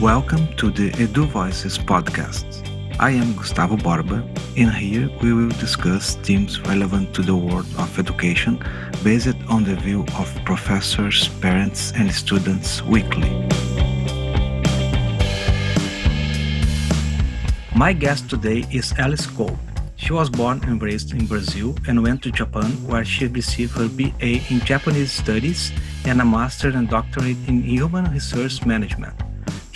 Welcome to the Edu Voices podcast. I am Gustavo Borba, and here we will discuss themes relevant to the world of education based on the view of professors, parents, and students weekly. My guest today is Alice Kolb. She was born and raised in Brazil and went to Japan, where she received her BA in Japanese Studies and a Master and Doctorate in Human Resource Management.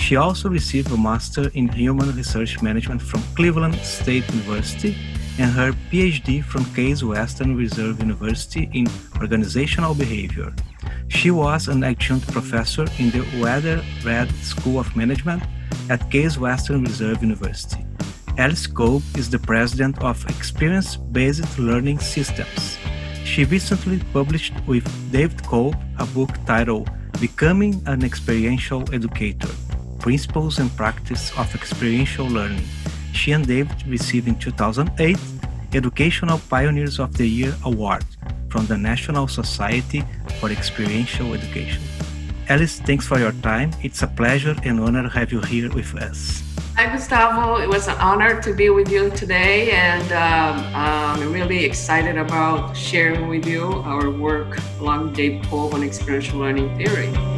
She also received a Master in Human Research Management from Cleveland State University and her PhD from Case Western Reserve University in Organizational Behavior. She was an adjunct professor in the Weather Read School of Management at Case Western Reserve University. Alice Kolb is the president of Experience Based Learning Systems. She recently published with David Kolb a book titled Becoming an Experiential Educator Principles and Practice of Experiential Learning. She and David received in 2008 Educational Pioneers of the Year Award from the National Society for Experiential Education. Alice, thanks for your time. It's a pleasure and honor to have you here with us. Hi, Gustavo. It was an honor to be with you today, and um, I'm really excited about sharing with you our work along Dave Kolb on experiential learning theory.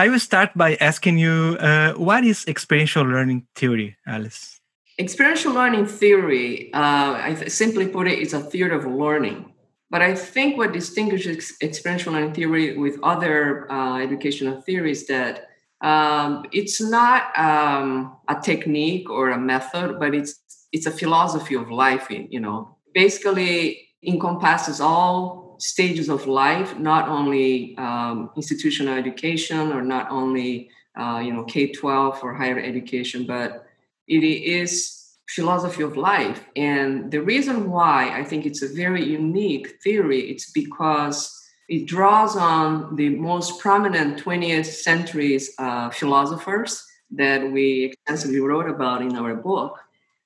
I will start by asking you uh, what is experiential learning theory, Alice? Experiential learning theory, uh, I th- simply put it, is a theory of learning. But I think what distinguishes experiential learning theory with other uh, educational theories that um, it's not um, a technique or a method, but it's it's a philosophy of life. You know, basically encompasses all stages of life, not only um, institutional education or not only uh, you know K twelve or higher education, but it is philosophy of life. And the reason why I think it's a very unique theory, it's because it draws on the most prominent 20th century's uh, philosophers that we extensively wrote about in our book.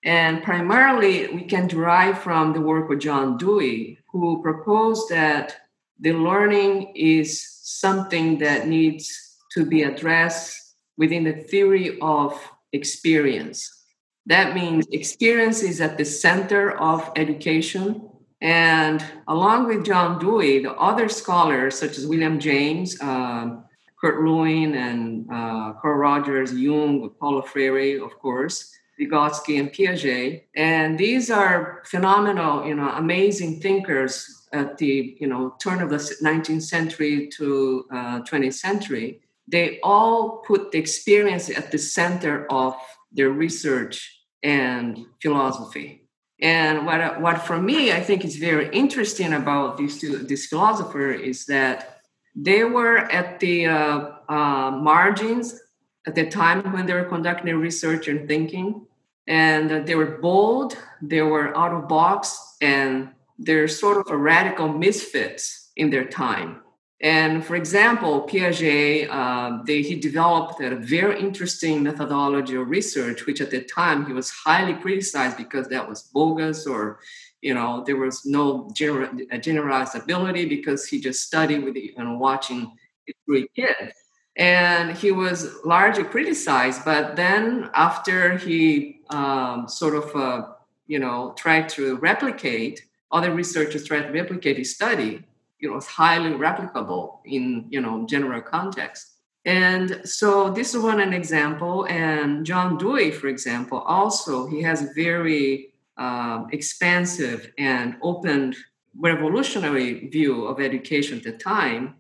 And primarily, we can derive from the work of John Dewey, who proposed that the learning is something that needs to be addressed within the theory of experience. That means experience is at the center of education. And along with John Dewey, the other scholars such as William James, uh, Kurt Lewin, and uh, Carl Rogers, Jung, Paulo Freire, of course, Vygotsky and Piaget. And these are phenomenal, you know, amazing thinkers at the, you know, turn of the 19th century to uh, 20th century. They all put the experience at the center of their research and philosophy. And what, what for me, I think is very interesting about these two, this philosopher is that they were at the uh, uh, margins at the time when they were conducting research and thinking. And they were bold, they were out of box, and they're sort of a radical misfits in their time. And for example, Piaget, uh, they, he developed a very interesting methodology of research, which at the time he was highly criticized because that was bogus or, you know, there was no gener- generalizability because he just studied with you know, watching three kids and he was largely criticized. But then, after he um, sort of, uh, you know, tried to replicate, other researchers tried to replicate his study. It was highly replicable in, you know, general context. And so this is one an example. And John Dewey, for example, also he has a very um, expansive and open, revolutionary view of education at the time,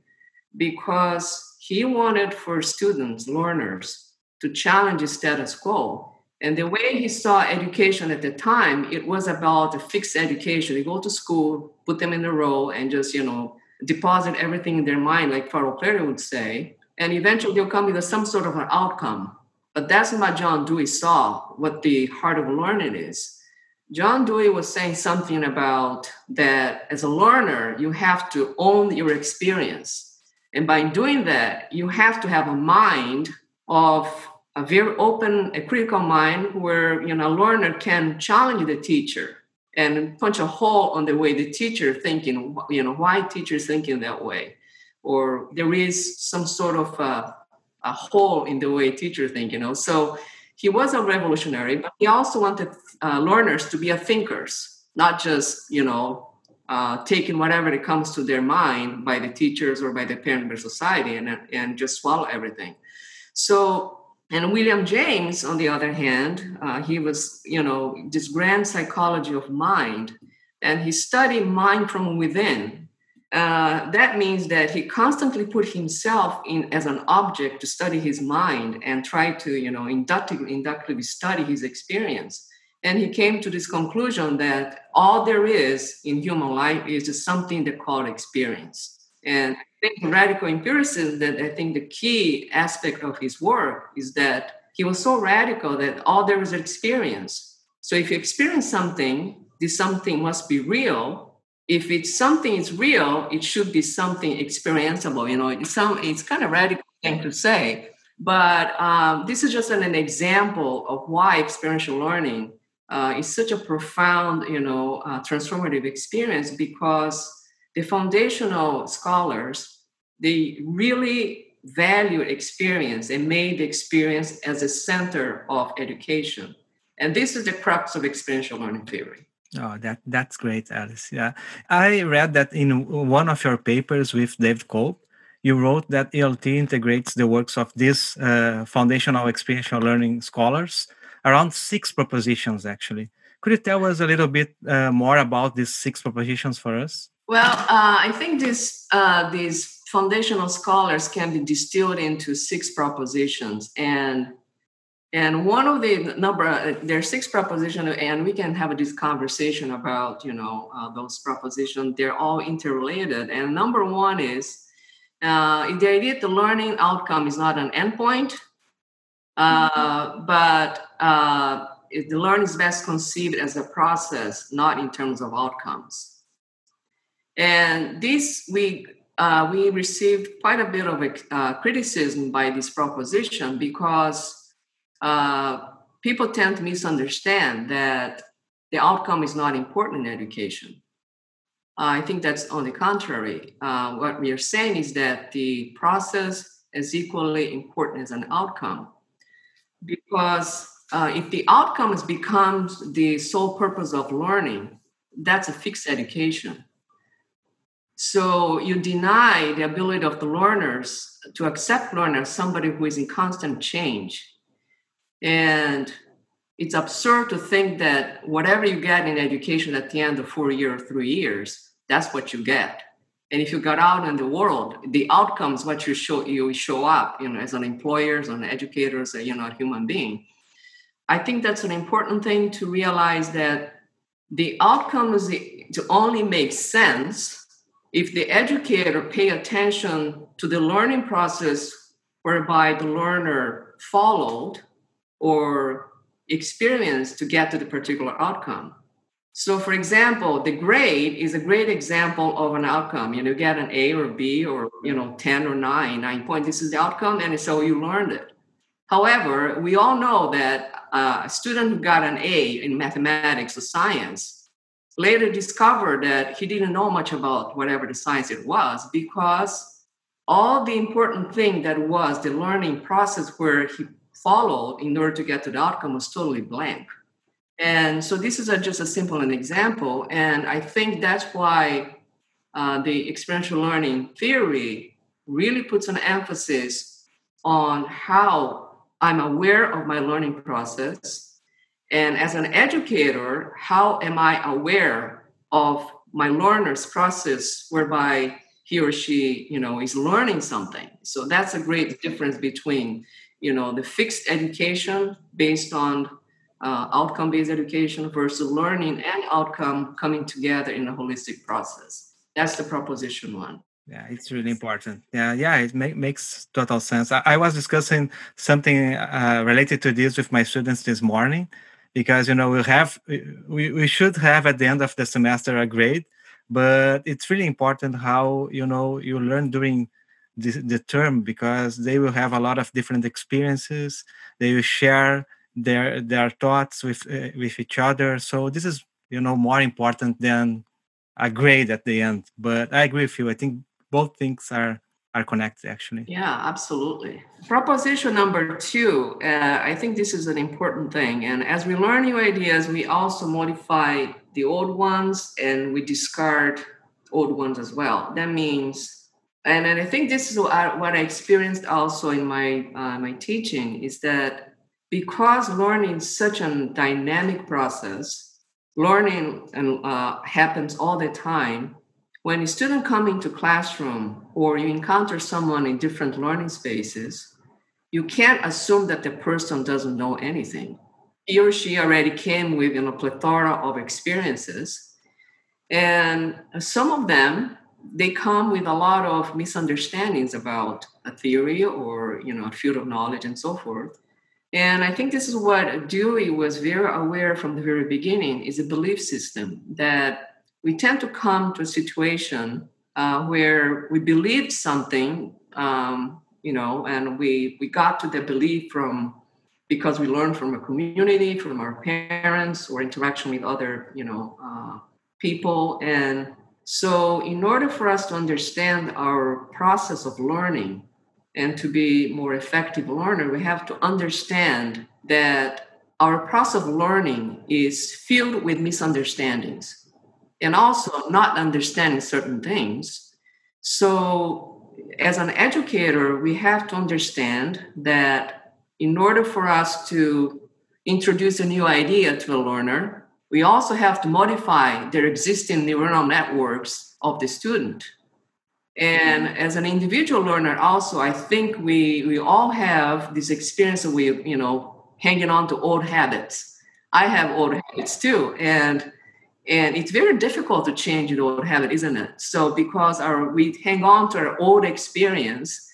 because he wanted for students, learners, to challenge the status quo. And the way he saw education at the time, it was about a fixed education. You go to school, put them in a row, and just, you know, deposit everything in their mind, like Paulo Freire would say. And eventually they'll come with some sort of an outcome. But that's not what John Dewey saw, what the heart of learning is. John Dewey was saying something about that as a learner, you have to own your experience and by doing that, you have to have a mind of a very open, a critical mind where you know a learner can challenge the teacher and punch a hole on the way the teacher thinking, you know, why teachers thinking that way. or there is some sort of a, a hole in the way teacher think, you know. So he was a revolutionary, but he also wanted uh, learners to be a thinkers, not just, you know, uh, taking whatever it comes to their mind by the teachers or by the parent or society and, and just swallow everything. So, and William James, on the other hand, uh, he was, you know, this grand psychology of mind, and he studied mind from within. Uh, that means that he constantly put himself in as an object to study his mind and try to, you know, inductively, inductively study his experience. And he came to this conclusion that all there is in human life is something they call experience. And I think radical empiricism, that I think the key aspect of his work is that he was so radical that all there is experience. So if you experience something, this something must be real. If it's something is real, it should be something experienceable. You know, it's some it's kind of radical thing to say, but um, this is just an, an example of why experiential learning uh, is such a profound, you know, uh, transformative experience because the foundational scholars they really value experience and made experience as a center of education. And this is the crux of experiential learning theory. Oh, that that's great, Alice. Yeah, I read that in one of your papers with David Kolb, you wrote that ELT integrates the works of these uh, foundational experiential learning scholars around six propositions, actually. Could you tell us a little bit uh, more about these six propositions for us? Well, uh, I think this, uh, these foundational scholars can be distilled into six propositions, and and one of the number uh, there are six propositions, and we can have this conversation about you know uh, those propositions. They're all interrelated, and number one is uh, the idea that the learning outcome is not an endpoint, uh, but uh, the learning is best conceived as a process, not in terms of outcomes. And this we uh, we received quite a bit of uh, criticism by this proposition because uh, people tend to misunderstand that the outcome is not important in education. I think that's on the contrary. Uh, what we are saying is that the process is equally important as an outcome because uh, if the outcomes becomes the sole purpose of learning, that's a fixed education. So you deny the ability of the learners to accept learners somebody who is in constant change. And it's absurd to think that whatever you get in education at the end of four years or three years, that's what you get. And if you got out in the world, the outcomes, what you show you show up, you know, as an employer, as an educator, as a you know, a human being. I think that's an important thing to realize that the outcomes to only make sense if the educator pay attention to the learning process whereby the learner followed or experienced to get to the particular outcome so, for example, the grade is a great example of an outcome. You know, you get an A or B or, you know, 10 or 9, 9 point. This is the outcome, and so you learned it. However, we all know that uh, a student who got an A in mathematics or science later discovered that he didn't know much about whatever the science it was because all the important thing that was the learning process where he followed in order to get to the outcome was totally blank. And so this is a, just a simple an example. And I think that's why uh, the experiential learning theory really puts an emphasis on how I'm aware of my learning process. And as an educator, how am I aware of my learner's process whereby he or she, you know, is learning something. So that's a great difference between, you know, the fixed education based on uh, outcome based education versus learning and outcome coming together in a holistic process. That's the proposition one. Yeah, it's really important. Yeah, yeah, it make, makes total sense. I, I was discussing something uh, related to this with my students this morning because you know we have we, we should have at the end of the semester a grade but it's really important how you know you learn during the, the term because they will have a lot of different experiences they will share their their thoughts with uh, with each other so this is you know more important than a grade at the end but i agree with you i think both things are are connected actually. Yeah, absolutely. Proposition number two, uh, I think this is an important thing. And as we learn new ideas, we also modify the old ones and we discard old ones as well. That means, and, and I think this is what I, experienced also in my uh, my teaching is that because learning is such a dynamic process, learning and, uh, happens all the time when a student come into classroom or you encounter someone in different learning spaces you can't assume that the person doesn't know anything. He or she already came with you know, a plethora of experiences and some of them they come with a lot of misunderstandings about a theory or you know a field of knowledge and so forth and i think this is what dewey was very aware from the very beginning is a belief system that we tend to come to a situation uh, where we believe something, um, you know, and we we got to the belief from because we learned from a community, from our parents, or interaction with other, you know, uh, people, and so in order for us to understand our process of learning and to be more effective learner, we have to understand that our process of learning is filled with misunderstandings and also not understanding certain things. So, as an educator, we have to understand that in order for us to introduce a new idea to a learner, we also have to modify their existing neuronal networks of the student. And as an individual learner, also, I think we, we all have this experience of we, you know, hanging on to old habits. I have old habits too. And and it's very difficult to change the old habit isn't it so because our we hang on to our old experience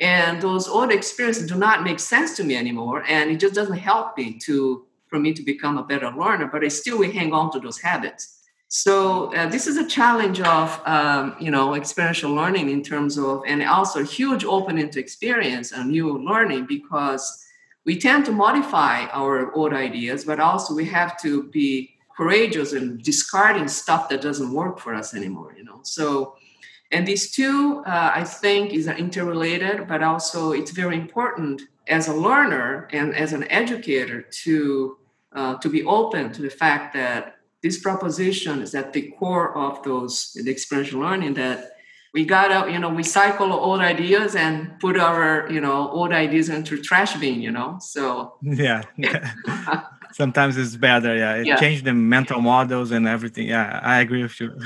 and those old experiences do not make sense to me anymore and it just doesn't help me to for me to become a better learner but I still we hang on to those habits so uh, this is a challenge of um, you know experiential learning in terms of and also huge opening to experience and new learning because we tend to modify our old ideas but also we have to be courageous and discarding stuff that doesn't work for us anymore you know? So and these two uh, i think is interrelated but also it's very important as a learner and as an educator to uh, to be open to the fact that this proposition is at the core of those the experiential learning that we gotta you know recycle old ideas and put our you know old ideas into trash bin you know? So yeah. Sometimes it's better yeah. It yeah. changed the mental models and everything. Yeah i agree with you.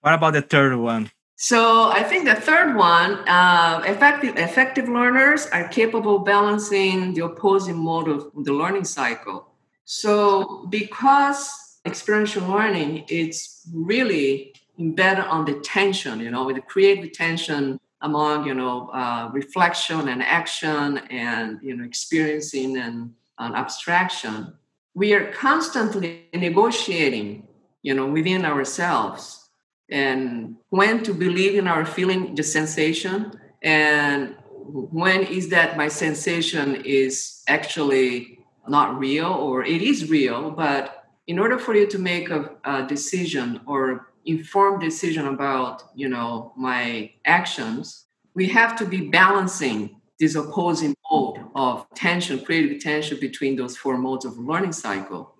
What about the third one? So i think the third one uh, effective effective learners are capable of balancing the opposing mode of the learning cycle. So because experiential learning it's really embedded on the tension you know with the tension among you know uh, reflection and action and you know experiencing and an abstraction, we are constantly negotiating, you know, within ourselves and when to believe in our feeling, the sensation, and when is that my sensation is actually not real or it is real, but in order for you to make a, a decision or informed decision about, you know, my actions, we have to be balancing this opposing mode of tension, creative tension between those four modes of learning cycle.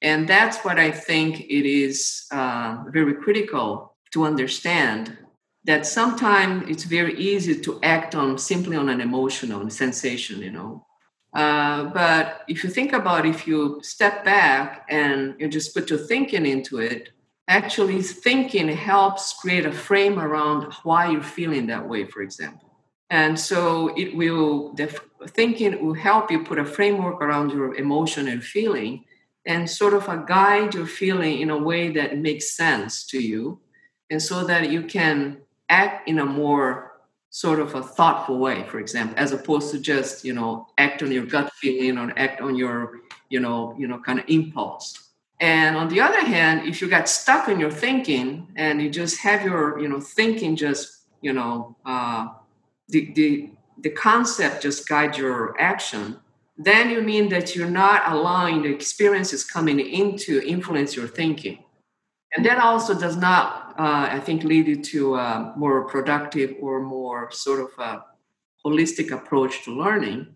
And that's what I think it is uh, very critical to understand that sometimes it's very easy to act on simply on an emotional sensation, you know. Uh, but if you think about if you step back and you just put your thinking into it, actually thinking helps create a frame around why you're feeling that way, for example. And so it will, the thinking will help you put a framework around your emotion and feeling and sort of a guide your feeling in a way that makes sense to you. And so that you can act in a more sort of a thoughtful way, for example, as opposed to just, you know, act on your gut feeling or act on your, you know, you know, kind of impulse. And on the other hand, if you got stuck in your thinking and you just have your, you know, thinking just, you know, uh, the, the, the concept just guide your action, then you mean that you're not allowing the experiences coming in to influence your thinking. And that also does not, uh, I think, lead you to a more productive or more sort of a holistic approach to learning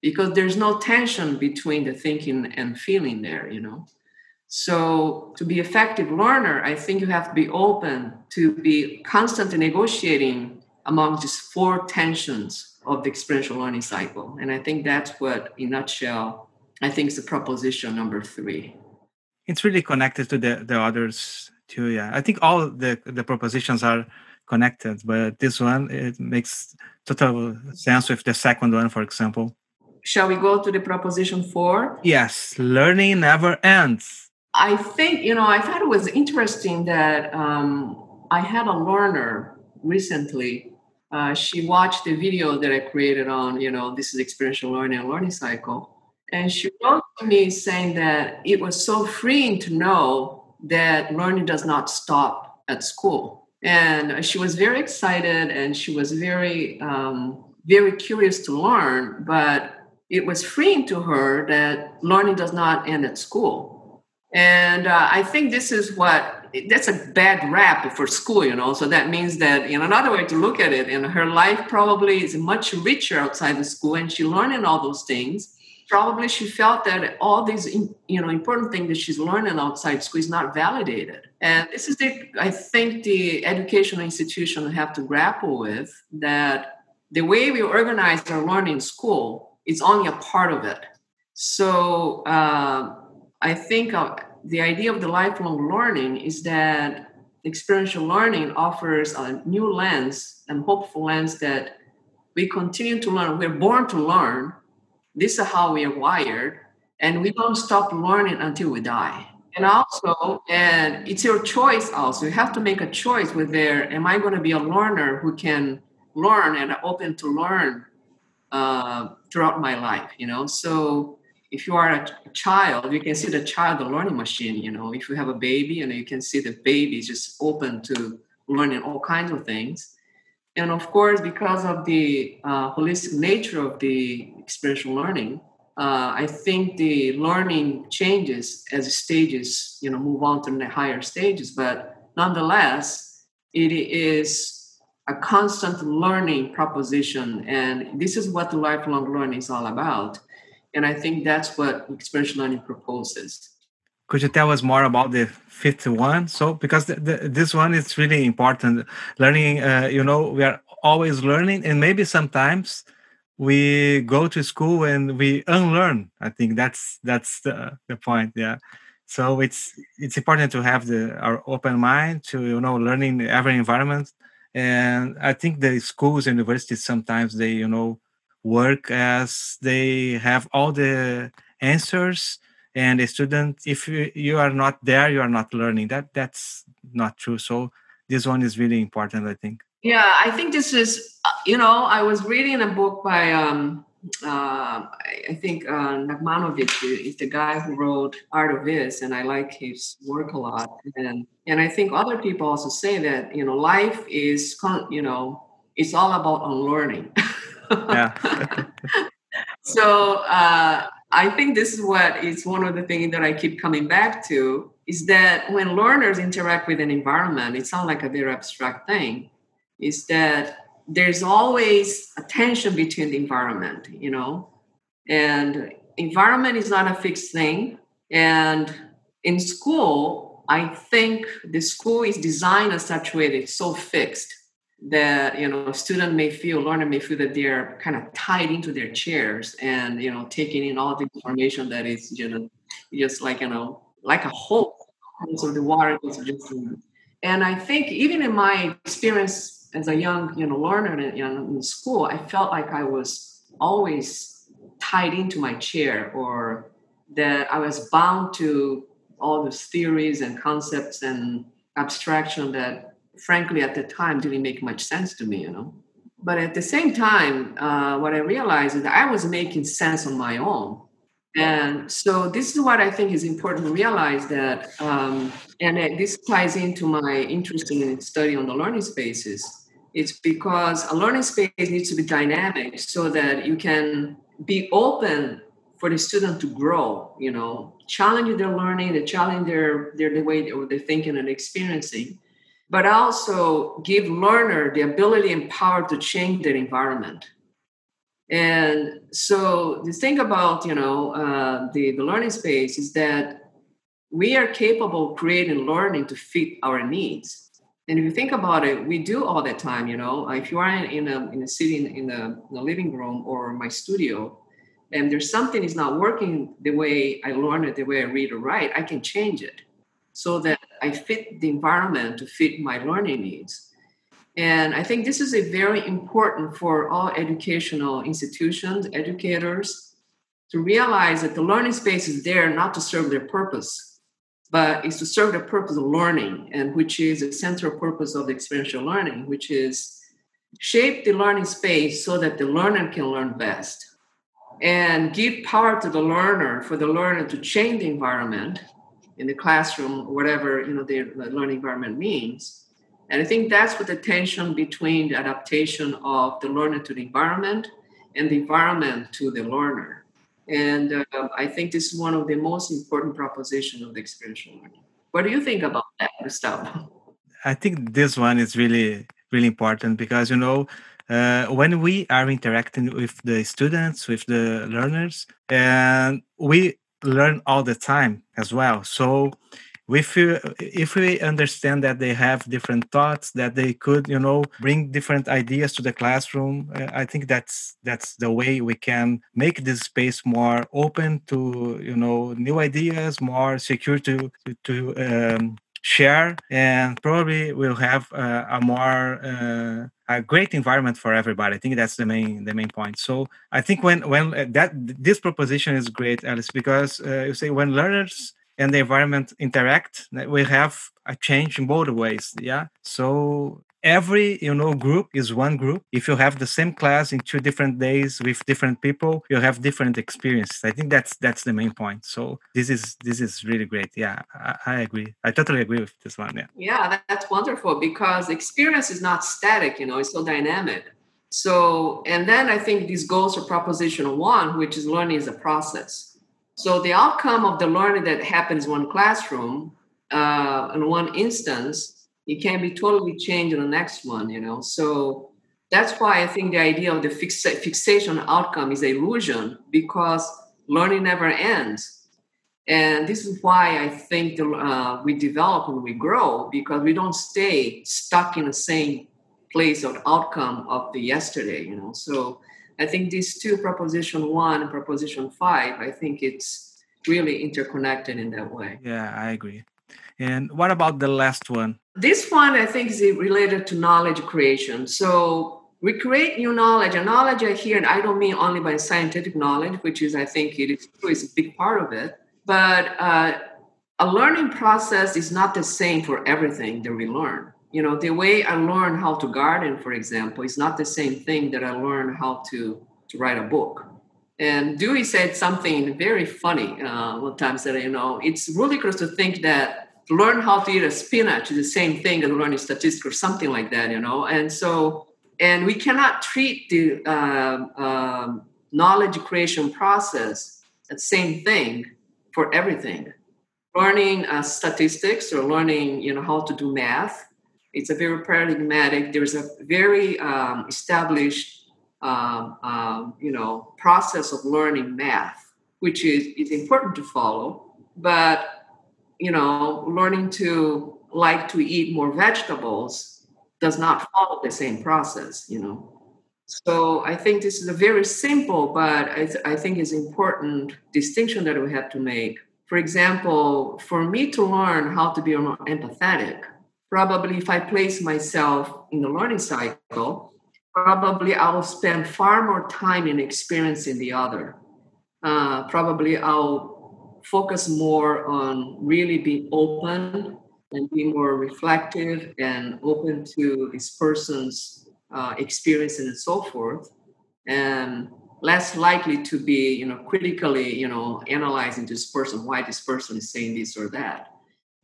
because there's no tension between the thinking and feeling there, you know. So to be effective learner, I think you have to be open to be constantly negotiating among these four tensions of the experiential learning cycle. And I think that's what, in nutshell, I think is the proposition number three. It's really connected to the, the others too. Yeah. I think all the, the propositions are connected, but this one, it makes total sense with the second one, for example. Shall we go to the proposition four? Yes. Learning never ends. I think, you know, I thought it was interesting that um, I had a learner recently. Uh, she watched the video that I created on, you know, this is experiential learning and learning cycle. And she wrote to me saying that it was so freeing to know that learning does not stop at school. And she was very excited and she was very, um, very curious to learn, but it was freeing to her that learning does not end at school and uh, I think this is what that's a bad rap for school, you know. So that means that in another way to look at it, and her life probably is much richer outside the school, and she learning all those things. Probably she felt that all these, you know, important things that she's learning outside school is not validated. And this is the, I think, the educational institution have to grapple with that the way we organize our learning in school is only a part of it. So. Uh, I think uh, the idea of the lifelong learning is that experiential learning offers a new lens and hopeful lens that we continue to learn. We're born to learn. This is how we are wired, and we don't stop learning until we die. And also, and it's your choice. Also, you have to make a choice with there. Am I going to be a learner who can learn and open to learn uh, throughout my life? You know, so if you are a child, you can see the child, the learning machine. You know, if you have a baby, and you can see the baby is just open to learning all kinds of things. And of course, because of the uh, holistic nature of the experiential learning, uh, I think the learning changes as stages, you know, move on to the higher stages. But nonetheless, it is a constant learning proposition, and this is what lifelong learning is all about and I think that's what experiential learning proposes. Could you tell us more about the fifth one? So, because the, the, this one is really important. Learning, uh, you know, we are always learning, and maybe sometimes we go to school and we unlearn. I think that's that's the, the point. Yeah. So it's it's important to have the our open mind to you know learning every environment, and I think the schools, and universities sometimes they you know work as they have all the answers and a student if you, you are not there you are not learning that that's not true so this one is really important i think yeah i think this is uh, you know i was reading a book by um uh, I think uh, Nachmanovitch is the guy who wrote Art of Is, and I like his work a lot. And and I think other people also say that you know life is you know it's all about unlearning. yeah. so uh, I think this is what is one of the things that I keep coming back to is that when learners interact with an environment, it sounds like a very abstract thing, is that there's always a tension between the environment, you know, and environment is not a fixed thing. And in school, I think the school is designed in such way that it's so fixed that you know student may feel learner may feel that they're kind of tied into their chairs and you know taking in all the information that is you know just like you know like a hole. So the water is just and i think even in my experience as a young you know learner in, in school i felt like i was always tied into my chair or that i was bound to all those theories and concepts and abstraction that frankly at the time didn't make much sense to me you know? But at the same time uh, what i realized is that i was making sense on my own. And so this is what i think is important to realize that um, and this ties into my interest in study on the learning spaces. It's because a learning space needs to be dynamic so that you can be open for the student to grow, you know, challenge their learning, they challenge their, their the way they're thinking and experiencing, but also give learner the ability and power to change their environment. And so the thing about you know uh, the the learning space is that we are capable of creating learning to fit our needs. And if you think about it, we do all the time. You know, if you are in a in a sitting in a, in a living room or my studio, and there's something is not working the way I learn it, the way I read or write, I can change it so that I fit the environment to fit my learning needs. And I think this is a very important for all educational institutions, educators, to realize that the learning space is there not to serve their purpose, but is to serve the purpose of learning, and which is the central purpose of experiential learning, which is shape the learning space so that the learner can learn best and give power to the learner for the learner to change the environment in the classroom or whatever you know the, the learning environment means. And i think that's what the tension between the adaptation of the learner to the environment and the environment to the learner. And uh, i think this is one of the most important propositions of the experiential learning. What do you think about that gustavo? I think this one is really really important because you know uh, when we are interacting with the students, with the learners, and we learn all the time as well. So if we, if we understand that they have different thoughts that they could you know bring different ideas to the classroom uh, i think that's that's the way we can make this space more open to you know new ideas more secure to to, um, share and probably we'll have uh, a more uh, a great environment for everybody. I think that's the main the main point. So i think when when uh, that this proposition is great alice because uh, you say when learners and the environment interact we have a change in both ways yeah? So every you know group is one group. If you have the same class in two different days with different people you have different experiences. I think that's that's the main point. So this is this is really great. Yeah i, I agree. I totally agree with this one yeah. Yeah that, that's wonderful because experience is not static you know it's so dynamic. So and then i think this goes to proposition one which is learning is a process. So the outcome of the learning that happens in one classroom uh, in one instance it can be totally changed in the next one you know? So that's why i think the idea of the fix- fixation outcome is an illusion because learning never ends. And this is why i think uh, we develop and we grow because we don't stay stuck in the same place or outcome of the yesterday you know? So i think these two proposition one and proposition five i think it's really interconnected in that way. Yeah i agree and what about the last one this one, I think, is related to knowledge creation. So we create new knowledge, and knowledge I hear, and I don't mean only by scientific knowledge, which is, I think, it is is a big part of it. But uh, a learning process is not the same for everything that we learn. You know, the way I learn how to garden, for example, is not the same thing that I learn how to to write a book. And Dewey said something very funny uh, one time. Said, you know, it's ridiculous to think that learn how to eat a spinach is the same thing as learning statistics or something like that, you know. And so, and we cannot treat the uh, um, knowledge creation process the same thing for everything. Learning uh, statistics or learning, you know, how to do math, it's a very paradigmatic. There's a very um, established, um, um, you know, process of learning math, which is is important to follow, but you know, learning to like to eat more vegetables does not follow the same process, you know. So I think this is a very simple, but I, th- I think is important distinction that we have to make. For example, for me to learn how to be more empathetic, probably if I place myself in the learning cycle, probably I will spend far more time in experiencing the other. Uh, probably I'll focus more on really being open and being more reflective and open to this person's uh, experience and so forth and less likely to be you know critically you know analyzing this person why this person is saying this or that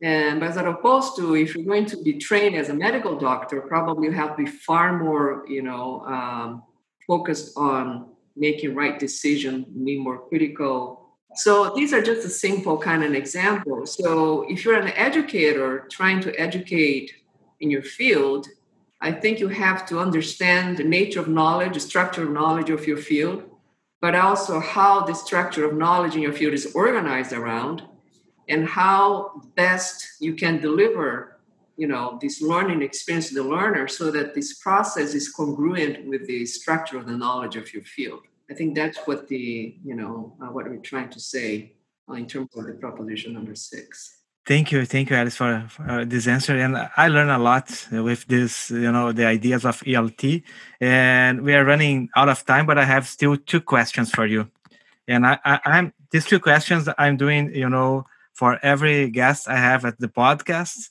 and as opposed to if you're going to be trained as a medical doctor probably you have to be far more you know um, focused on making right decision, be more critical. So these are just a simple kind of example. So if you're an educator trying to educate in your field, I think you have to understand the nature of knowledge, the structure of knowledge of your field, but also how the structure of knowledge in your field is organized around and how best you can deliver you know this learning experience to the learner so that this process is congruent with the structure of the knowledge of your field i think that's what the you know uh, what we're trying to say uh, in terms of the proposition number six. Thank you thank you alice for, for uh, this answer. And i learned a lot with this you know the ideas of elt and we are running out of time but i have still two questions for you. And i, I i'm these two questions i'm doing you know for every guest i have at the podcast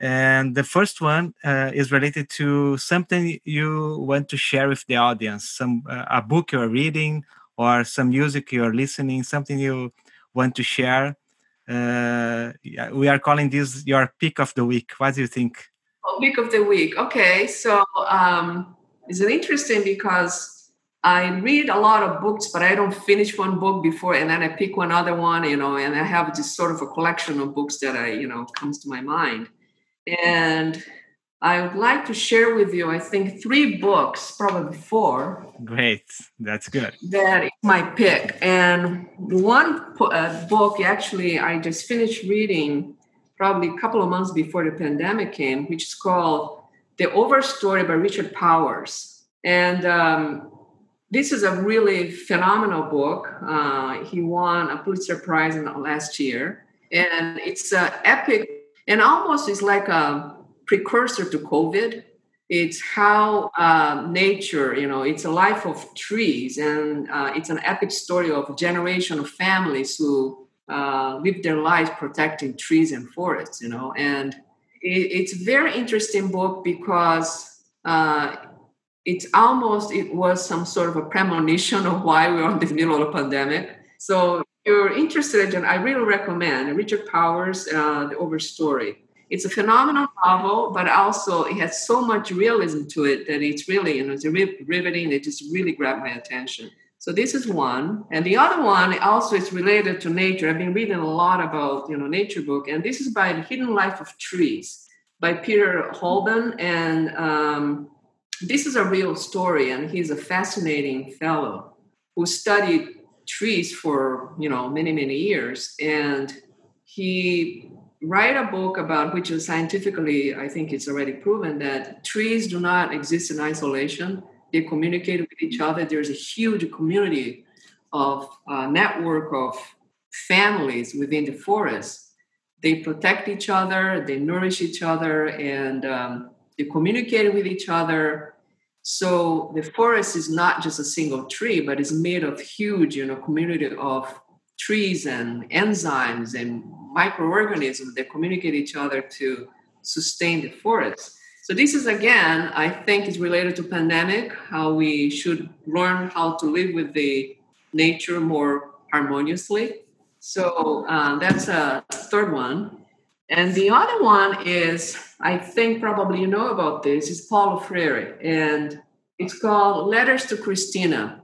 and the first one uh, is related to something you want to share with the audience, some uh, a book you're reading or some music you're listening, something you want to share. Uh, we are calling this your pick of the week. What do you think? Oh, pick of the week. Okay, so um, it's interesting because I read a lot of books, but I don't finish one book before, and then I pick one other one, you know, and I have this sort of a collection of books that I, you know, comes to my mind. And I would like to share with you, I think, three books, probably four. Great. That's good. That is my pick. And one uh, book, actually, I just finished reading probably a couple of months before the pandemic came, which is called The Overstory by Richard Powers. And um, this is a really phenomenal book. Uh, he won a Pulitzer Prize in last year. And it's an epic and almost it's like a precursor to COVID. It's how uh, nature, you know, it's a life of trees, and uh, it's an epic story of a generation of families who uh, live their lives protecting trees and forests, you know. And it, it's a very interesting book because uh, it's almost it was some sort of a premonition of why we're in the middle of a pandemic. So you're interested in, I really recommend Richard Powers, uh, The Overstory. It's a phenomenal novel, but also it has so much realism to it that it's really, you know, it's riveting. It just really grabbed my attention. So this is one, and the other one also is related to nature. I've been reading a lot about, you know, nature book, and this is by The Hidden Life of Trees by Peter Holden, and um, this is a real story, and he's a fascinating fellow who studied trees for you know many many years. And he write a book about which is scientifically i think it's already proven that trees do not exist in isolation. They communicate with each other. There's a huge community of uh, network of families within the forest. They protect each other they nourish each other and um, they communicate with each other so the forest is not just a single tree, but it's made of huge, you know, community of trees and enzymes and microorganisms that communicate each other to sustain the forest. So this is again, I think, is related to pandemic. How we should learn how to live with the nature more harmoniously. So um, that's a third one. And the other one is, I think probably you know about this, is Paulo Freire. And it's called Letters to Cristina.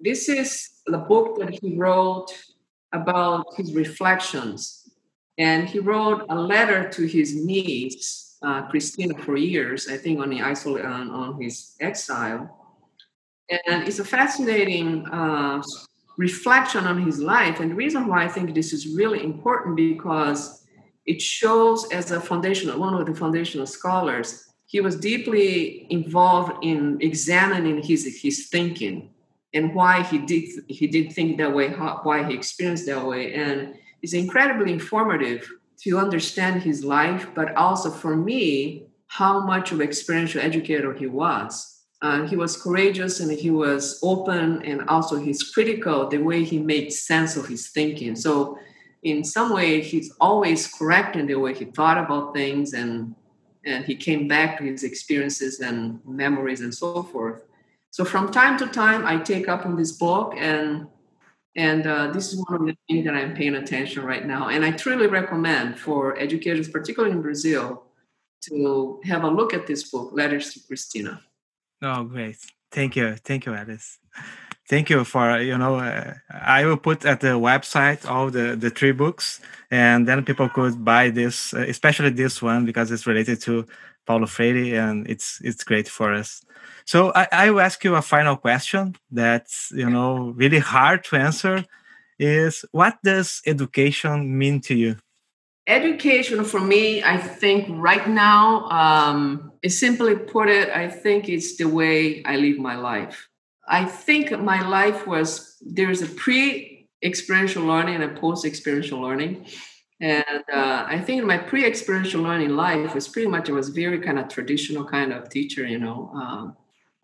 This is the book that he wrote about his reflections. And he wrote a letter to his niece, uh, Cristina, for years, I think, on, the isol- on, on his exile. And it's a fascinating uh, reflection on his life. And the reason why I think this is really important because it shows as a foundational one of the foundational scholars he was deeply involved in examining his his thinking and why he did he did think that way how, why he experienced that way. And it's incredibly informative to understand his life but also for me how much of experiential educator he was. Uh, he was courageous and he was open and also he's critical the way he made sense of his thinking. So in some way he's always correct in the way he thought about things and and he came back to his experiences and memories and so forth. So from time to time i take up on this book and and uh, this is one of the things that i'm paying attention right now. And i truly recommend for educators particularly in brazil to have a look at this book letters to cristina. Oh great. Thank you. Thank you alice thank you for you know uh, i will put at the website all the the three books and then people could buy this uh, especially this one because it's related to paulo freire and it's it's great for us. So I, I will ask you a final question that's you know really hard to answer is what does education mean to you? Education for me i think right now um, simply put it i think it's the way i live my life I think my life was there's a pre experiential learning and a post experiential learning. And uh, I think my pre experiential learning life was pretty much, it was very kind of traditional kind of teacher, you know. Um,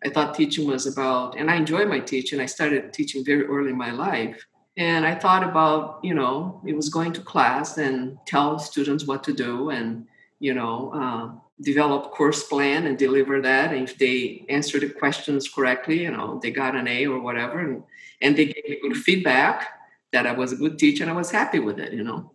I thought teaching was about, and I enjoy my teaching. I started teaching very early in my life. And I thought about, you know, it was going to class and tell students what to do and, you know, uh, develop course plan and deliver that. And if they answer the questions correctly, you know, they got an A or whatever, and, and they gave me good feedback that I was a good teacher and I was happy with it, you know.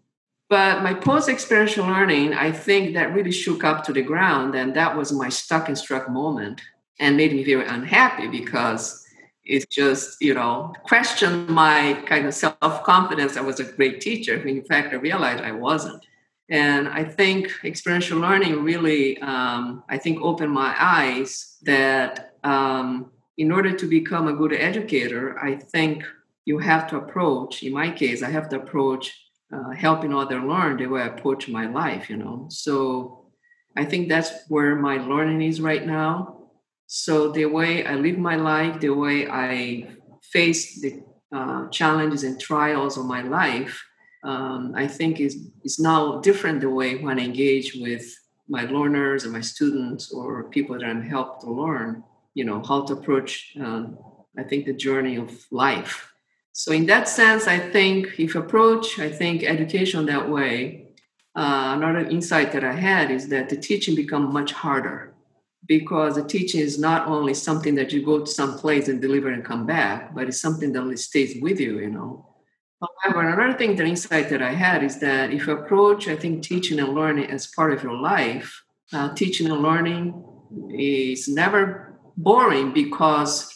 But my post experiential learning, I think that really shook up to the ground, and that was my stuck and struck moment and made me very unhappy because it just, you know, questioned my kind of self confidence. I was a great teacher. when In fact, I realized I wasn't. And I think experiential learning really, um, I think, opened my eyes that um, in order to become a good educator, I think you have to approach, in my case, I have to approach uh, helping others learn the way I approach my life, you know. So I think that's where my learning is right now. So the way I live my life, the way I face the uh, challenges and trials of my life, um, I think is is now different the way when I engage with my learners and my students or people that I'm helped to learn, you know, how to approach, um, I think, the journey of life. So in that sense, I think if approach, I think education that way, uh, another insight that I had is that the teaching become much harder because the teaching is not only something that you go to some place and deliver and come back, but it's something that stays with you, you know. However, another thing, the insight that I had is that if you approach, I think, teaching and learning as part of your life, uh, teaching and learning is never boring because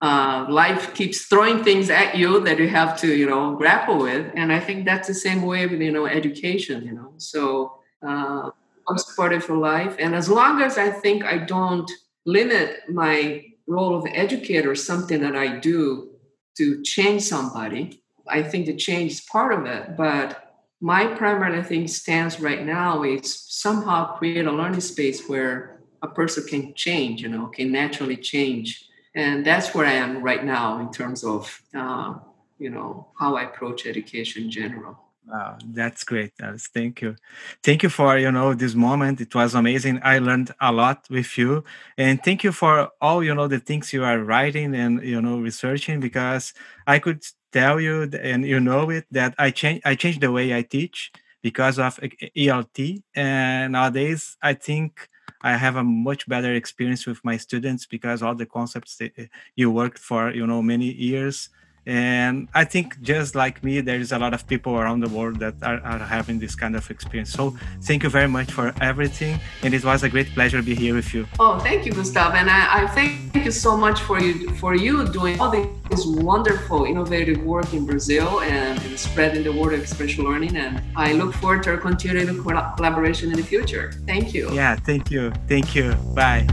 uh, life keeps throwing things at you that you have to, you know, grapple with. And I think that's the same way with, you know, education, you know. So uh, it's part of your life. And as long as I think I don't limit my role of educator, something that I do to change somebody, I think the change is part of it. But my primary I think stance right now is somehow create a learning space where a person can change, you know, can naturally change. And that's where I am right now in terms of, uh, you know, how I approach education in general. Wow, that's great, Alice. Thank you. Thank you for, you know, this moment. It was amazing. I learned a lot with you. And thank you for all, you know, the things you are writing and, you know, researching because I could tell you and you know it that I change I changed the way I teach because of ELT and nowadays I think I have a much better experience with my students because all the concepts that eh, you worked for you know many years and i think just like me there's a lot of people around the world that are, are, having this kind of experience. So thank you very much for everything and it was a great pleasure to be here with you. Oh thank you gustav and i, I thank you so much for you for you doing all this wonderful innovative work in brazil and, and spreading the word of experiential learning. And i look forward to our continued collaboration in the future. Thank you. Yeah thank you. Thank you. Bye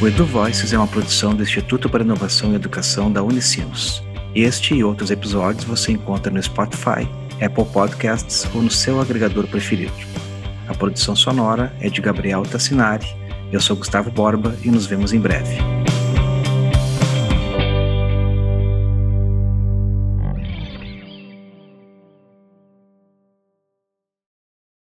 O Edu Voices é uma produção do Instituto para Inovação e Educação da Unicinos. Este e outros episódios você encontra no Spotify, Apple Podcasts ou no seu agregador preferido. A produção sonora é de Gabriel Tassinari. Eu sou Gustavo Borba e nos vemos em breve.